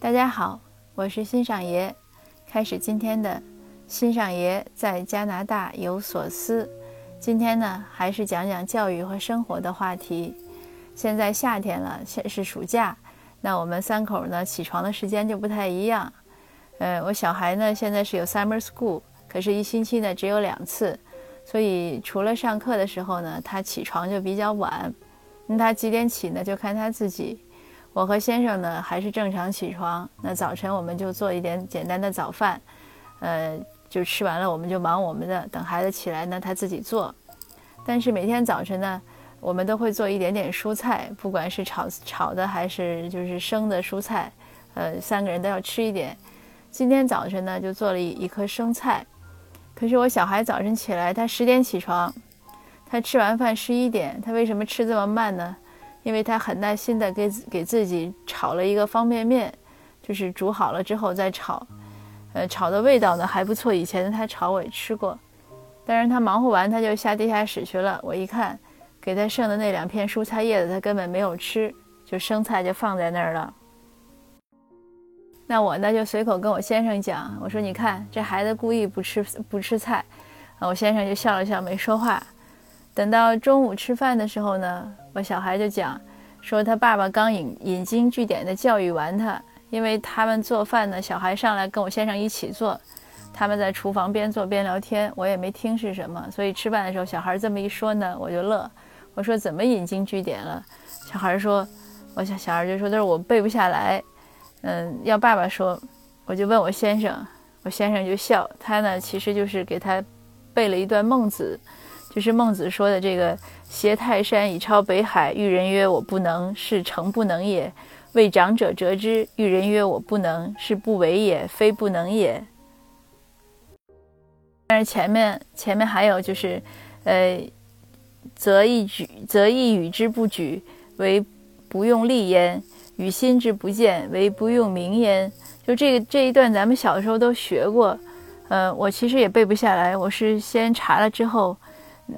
大家好，我是欣赏爷，开始今天的欣赏爷在加拿大有所思。今天呢，还是讲讲教育和生活的话题。现在夏天了，现是暑假，那我们三口呢起床的时间就不太一样。呃，我小孩呢现在是有 summer school，可是一星期呢只有两次，所以除了上课的时候呢，他起床就比较晚。那他几点起呢？就看他自己。我和先生呢还是正常起床，那早晨我们就做一点简单的早饭，呃，就吃完了我们就忙我们的，等孩子起来呢他自己做。但是每天早晨呢，我们都会做一点点蔬菜，不管是炒炒的还是就是生的蔬菜，呃，三个人都要吃一点。今天早晨呢就做了一一颗生菜，可是我小孩早晨起来他十点起床，他吃完饭十一点，他为什么吃这么慢呢？因为他很耐心的给给自己炒了一个方便面，就是煮好了之后再炒，呃，炒的味道呢还不错。以前的他炒我也吃过，但是他忙活完他就下地下室去了。我一看，给他剩的那两片蔬菜叶子他根本没有吃，就生菜就放在那儿了。那我呢就随口跟我先生讲，我说你看这孩子故意不吃不吃菜，我先生就笑了笑没说话。等到中午吃饭的时候呢。我小孩就讲，说他爸爸刚引引经据典的教育完他，因为他们做饭呢，小孩上来跟我先生一起做，他们在厨房边做边聊天，我也没听是什么，所以吃饭的时候小孩这么一说呢，我就乐。我说怎么引经据典了？小孩说，我小小孩就说，他说我背不下来，嗯，要爸爸说。我就问我先生，我先生就笑，他呢其实就是给他背了一段孟子。就是孟子说的这个“挟泰山以超北海”，遇人曰：“我不能，是诚不能也。”为长者折之，遇人曰：“我不能，是不为也，非不能也。”但是前面前面还有就是，呃，则一举，则一与之不举，为不用力焉；与心之不见，为不用名焉。就这个这一段，咱们小时候都学过，呃，我其实也背不下来，我是先查了之后。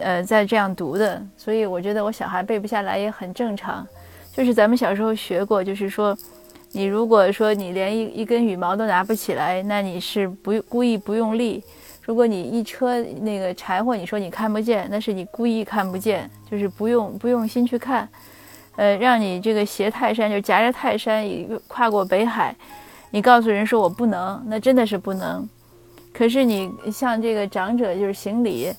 呃，在这样读的，所以我觉得我小孩背不下来也很正常。就是咱们小时候学过，就是说，你如果说你连一一根羽毛都拿不起来，那你是不故意不用力；如果你一车那个柴火，你说你看不见，那是你故意看不见，就是不用不用心去看。呃，让你这个携泰山，就夹着泰山跨过北海，你告诉人说我不能，那真的是不能。可是你像这个长者，就是行礼。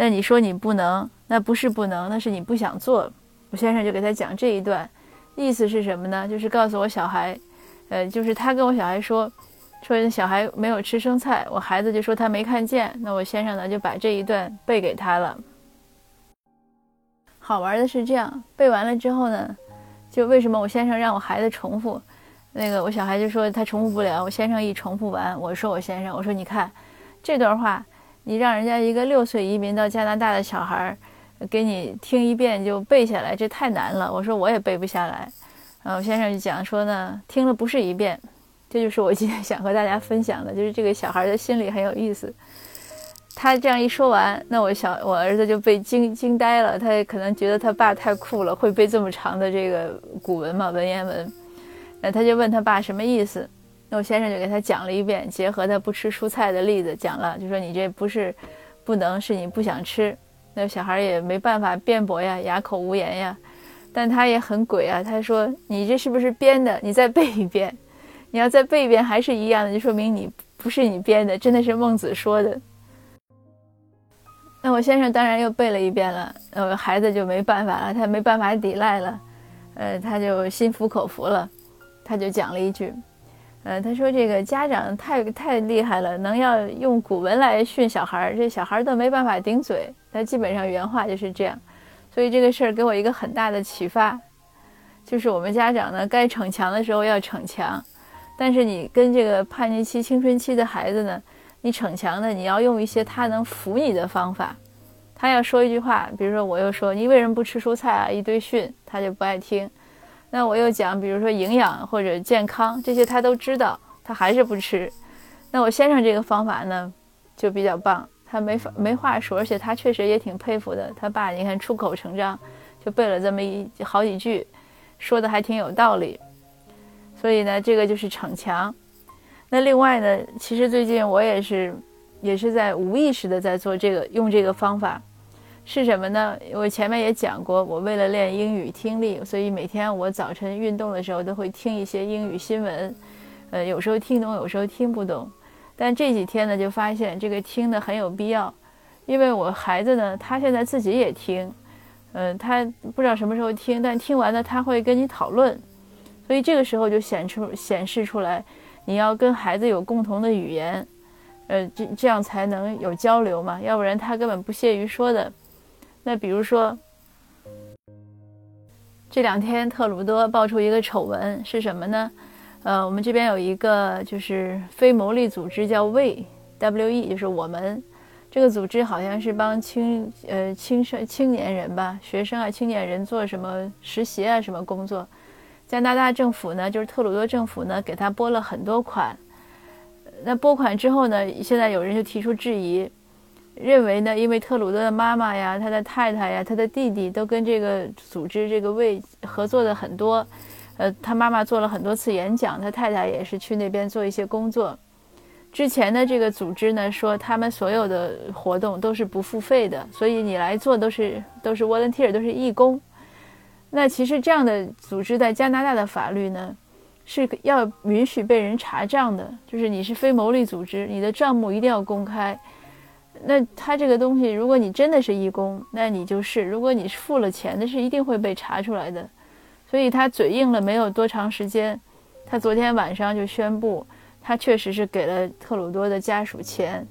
那你说你不能，那不是不能，那是你不想做。我先生就给他讲这一段，意思是什么呢？就是告诉我小孩，呃，就是他跟我小孩说，说小孩没有吃生菜，我孩子就说他没看见。那我先生呢就把这一段背给他了。好玩的是这样，背完了之后呢，就为什么我先生让我孩子重复？那个我小孩就说他重复不了。我先生一重复完，我说我先生，我说你看这段话。你让人家一个六岁移民到加拿大的小孩儿，给你听一遍就背下来，这太难了。我说我也背不下来。然后先生就讲说呢，听了不是一遍，这就是我今天想和大家分享的，就是这个小孩的心理很有意思。他这样一说完，那我小我儿子就被惊惊呆了，他也可能觉得他爸太酷了，会背这么长的这个古文嘛，文言文。那他就问他爸什么意思。那我先生就给他讲了一遍，结合他不吃蔬菜的例子讲了，就说你这不是不能，是你不想吃。那小孩也没办法辩驳呀，哑口无言呀。但他也很鬼啊，他说你这是不是编的？你再背一遍，你要再背一遍还是一样的，就说明你不是你编的，真的是孟子说的。那我先生当然又背了一遍了，呃，孩子就没办法了，他没办法抵赖了，呃，他就心服口服了，他就讲了一句。呃，他说这个家长太太厉害了，能要用古文来训小孩儿，这小孩儿都没办法顶嘴。他基本上原话就是这样，所以这个事儿给我一个很大的启发，就是我们家长呢，该逞强的时候要逞强，但是你跟这个叛逆期、青春期的孩子呢，你逞强呢，你要用一些他能服你的方法。他要说一句话，比如说我又说你为什么不吃蔬菜啊？一堆训，他就不爱听。那我又讲，比如说营养或者健康这些，他都知道，他还是不吃。那我先生这个方法呢，就比较棒，他没法没话说，而且他确实也挺佩服的。他爸，你看出口成章，就背了这么一好几句，说的还挺有道理。所以呢，这个就是逞强。那另外呢，其实最近我也是，也是在无意识的在做这个，用这个方法，是什么呢？我前面也讲过，我为了练英语听力，所以每天我早晨运动的时候都会听一些英语新闻，呃，有时候听懂，有时候听不懂。但这几天呢，就发现这个听的很有必要，因为我孩子呢，他现在自己也听，嗯，他不知道什么时候听，但听完了他会跟你讨论，所以这个时候就显出显示出来。你要跟孩子有共同的语言，呃，这这样才能有交流嘛，要不然他根本不屑于说的。那比如说，这两天特鲁多爆出一个丑闻是什么呢？呃，我们这边有一个就是非牟利组织叫 We，W-E，就是我们这个组织好像是帮青呃青少青年人吧，学生啊青年人做什么实习啊什么工作。加拿大政府呢，就是特鲁多政府呢，给他拨了很多款。那拨款之后呢，现在有人就提出质疑，认为呢，因为特鲁多的妈妈呀、他的太太呀、他的弟弟都跟这个组织这个为合作的很多，呃，他妈妈做了很多次演讲，他太太也是去那边做一些工作。之前的这个组织呢，说他们所有的活动都是不付费的，所以你来做都是都是 volunteer，都是义工。那其实这样的组织在加拿大的法律呢，是要允许被人查账的，就是你是非牟利组织，你的账目一定要公开。那他这个东西，如果你真的是义工，那你就是；如果你是付了钱，那是一定会被查出来的。所以他嘴硬了没有多长时间，他昨天晚上就宣布，他确实是给了特鲁多的家属钱，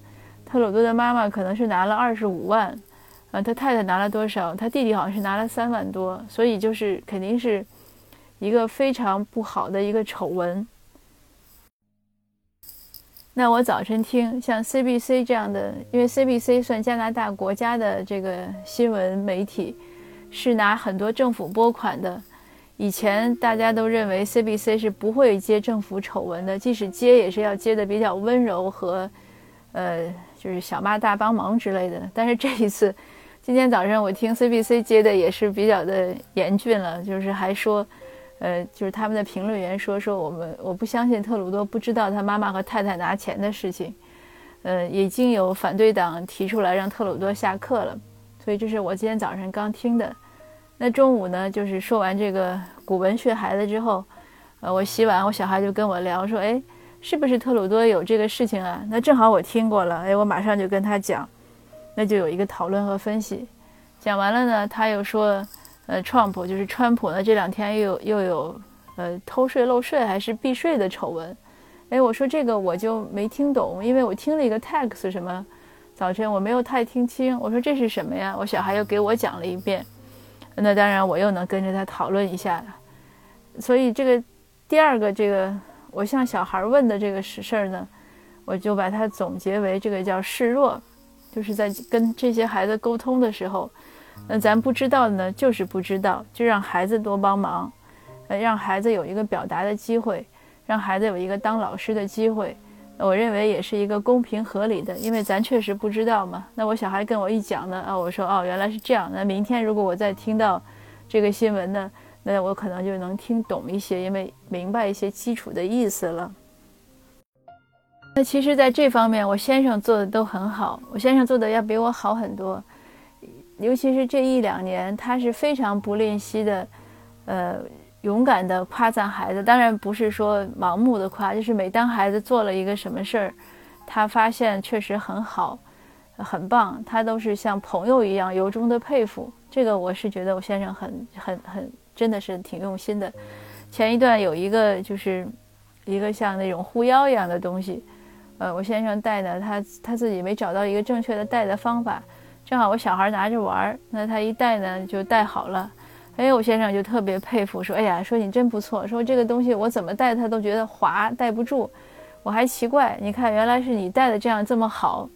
特鲁多的妈妈可能是拿了二十五万。啊，他太太拿了多少？他弟弟好像是拿了三万多，所以就是肯定是一个非常不好的一个丑闻。那我早晨听像 CBC 这样的，因为 CBC 算加拿大国家的这个新闻媒体，是拿很多政府拨款的。以前大家都认为 CBC 是不会接政府丑闻的，即使接也是要接的比较温柔和，呃，就是小骂大帮忙之类的。但是这一次。今天早上我听 CBC 接的也是比较的严峻了，就是还说，呃，就是他们的评论员说说我们我不相信特鲁多不知道他妈妈和太太拿钱的事情，呃，已经有反对党提出来让特鲁多下课了，所以这是我今天早上刚听的。那中午呢，就是说完这个古文学孩子之后，呃，我洗碗，我小孩就跟我聊说，哎，是不是特鲁多有这个事情啊？那正好我听过了，哎，我马上就跟他讲。那就有一个讨论和分析，讲完了呢，他又说，呃，Trump 就是川普呢，这两天又又有，呃，偷税漏税还是避税的丑闻，哎，我说这个我就没听懂，因为我听了一个 tex 什么，早晨我没有太听清，我说这是什么呀？我小孩又给我讲了一遍，那当然我又能跟着他讨论一下了，所以这个第二个这个我向小孩问的这个实事儿呢，我就把它总结为这个叫示弱。就是在跟这些孩子沟通的时候，那咱不知道的呢，就是不知道，就让孩子多帮忙，呃，让孩子有一个表达的机会，让孩子有一个当老师的机会，我认为也是一个公平合理的，因为咱确实不知道嘛。那我小孩跟我一讲呢，啊，我说哦，原来是这样。那明天如果我再听到这个新闻呢，那我可能就能听懂一些，因为明白一些基础的意思了。那其实，在这方面，我先生做的都很好。我先生做的要比我好很多，尤其是这一两年，他是非常不吝惜的，呃，勇敢的夸赞孩子。当然不是说盲目的夸，就是每当孩子做了一个什么事儿，他发现确实很好，很棒，他都是像朋友一样由衷的佩服。这个我是觉得我先生很很很，真的是挺用心的。前一段有一个就是一个像那种护腰一样的东西。呃，我先生戴呢，他他自己没找到一个正确的戴的方法，正好我小孩拿着玩儿，那他一戴呢就戴好了。哎，我先生就特别佩服，说：“哎呀，说你真不错，说这个东西我怎么戴他都觉得滑，戴不住。我还奇怪，你看原来是你戴的这样这么好，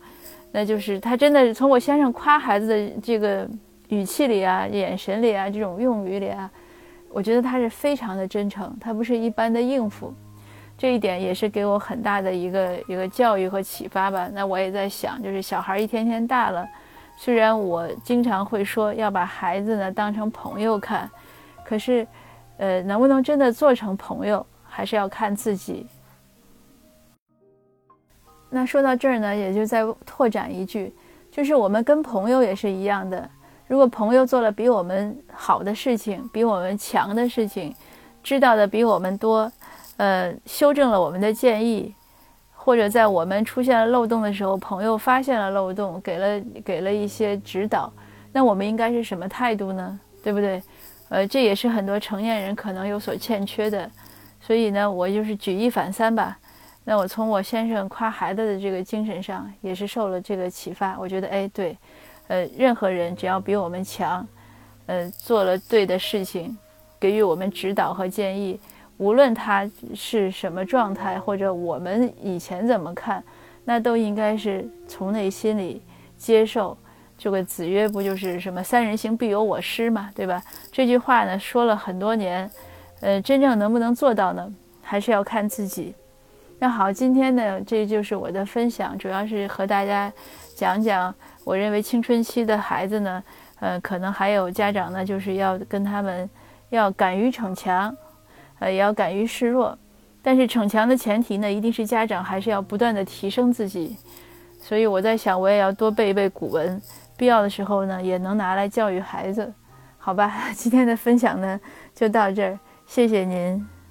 那就是他真的从我先生夸孩子的这个语气里啊、眼神里啊、这种用语里啊，我觉得他是非常的真诚，他不是一般的应付。”这一点也是给我很大的一个一个教育和启发吧。那我也在想，就是小孩一天天大了，虽然我经常会说要把孩子呢当成朋友看，可是，呃，能不能真的做成朋友，还是要看自己。那说到这儿呢，也就再拓展一句，就是我们跟朋友也是一样的。如果朋友做了比我们好的事情，比我们强的事情，知道的比我们多，呃，修正了我们的建议，或者在我们出现了漏洞的时候，朋友发现了漏洞，给了给了一些指导，那我们应该是什么态度呢？对不对？呃，这也是很多成年人可能有所欠缺的。所以呢，我就是举一反三吧。那我从我先生夸孩子的这个精神上，也是受了这个启发。我觉得，哎，对。呃，任何人只要比我们强，呃，做了对的事情，给予我们指导和建议，无论他是什么状态，或者我们以前怎么看，那都应该是从内心里接受。这个子曰不就是什么“三人行，必有我师”嘛，对吧？这句话呢说了很多年，呃，真正能不能做到呢，还是要看自己。那好，今天呢，这就是我的分享，主要是和大家讲讲。我认为青春期的孩子呢，呃，可能还有家长呢，就是要跟他们要敢于逞强，呃，也要敢于示弱。但是逞强的前提呢，一定是家长还是要不断的提升自己。所以我在想，我也要多背一背古文，必要的时候呢，也能拿来教育孩子。好吧，今天的分享呢就到这儿，谢谢您。